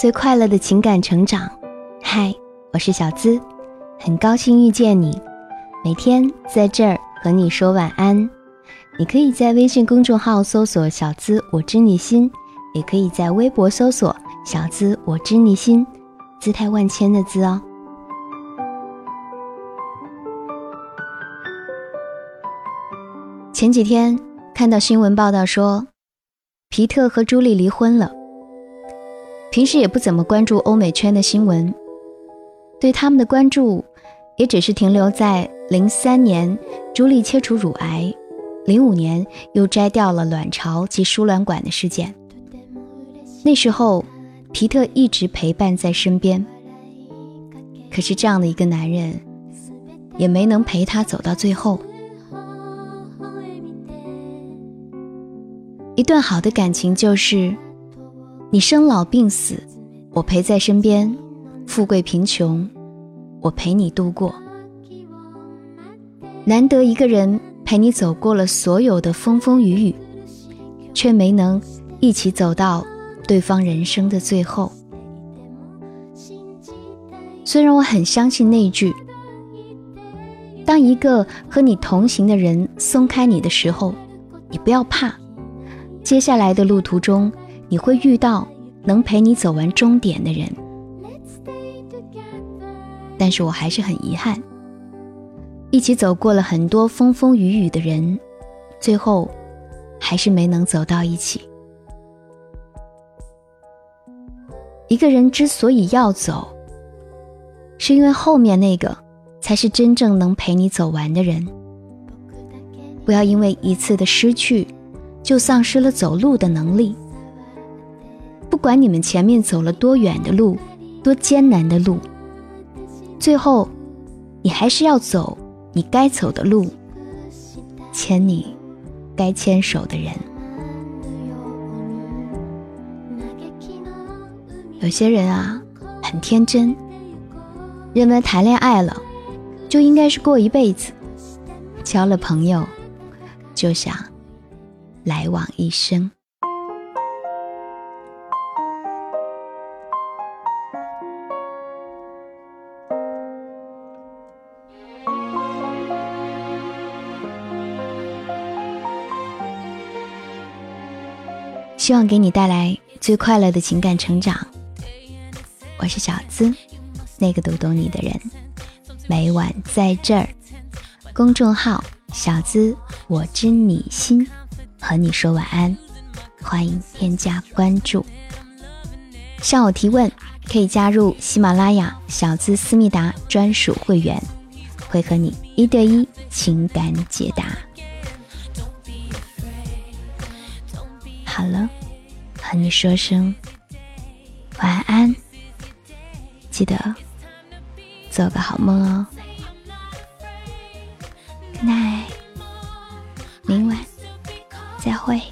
最快乐的情感成长。嗨，我是小资，很高兴遇见你。每天在这儿和你说晚安。你可以在微信公众号搜索“小资我知你心”，也可以在微博搜索“小资我知你心”，姿态万千的“资”哦。前几天看到新闻报道说，皮特和朱莉离婚了。平时也不怎么关注欧美圈的新闻，对他们的关注也只是停留在零三年朱莉切除乳癌，零五年又摘掉了卵巢及输卵管的事件。那时候，皮特一直陪伴在身边，可是这样的一个男人，也没能陪她走到最后。一段好的感情就是。你生老病死，我陪在身边；富贵贫穷，我陪你度过。难得一个人陪你走过了所有的风风雨雨，却没能一起走到对方人生的最后。虽然我很相信那句：当一个和你同行的人松开你的时候，你不要怕，接下来的路途中。你会遇到能陪你走完终点的人，但是我还是很遗憾，一起走过了很多风风雨雨的人，最后还是没能走到一起。一个人之所以要走，是因为后面那个才是真正能陪你走完的人。不要因为一次的失去，就丧失了走路的能力。不管你们前面走了多远的路，多艰难的路，最后，你还是要走你该走的路，牵你该牵手的人。有些人啊，很天真，认为谈恋爱了就应该是过一辈子，交了朋友就想来往一生。希望给你带来最快乐的情感成长。我是小资，那个读懂你的人。每晚在这儿，公众号“小资我知你心”和你说晚安，欢迎添加关注。向我提问，可以加入喜马拉雅小资思密达专属会员，会和你一对一情感解答。好了，和你说声晚安，记得做个好梦哦。Good night，明晚再会。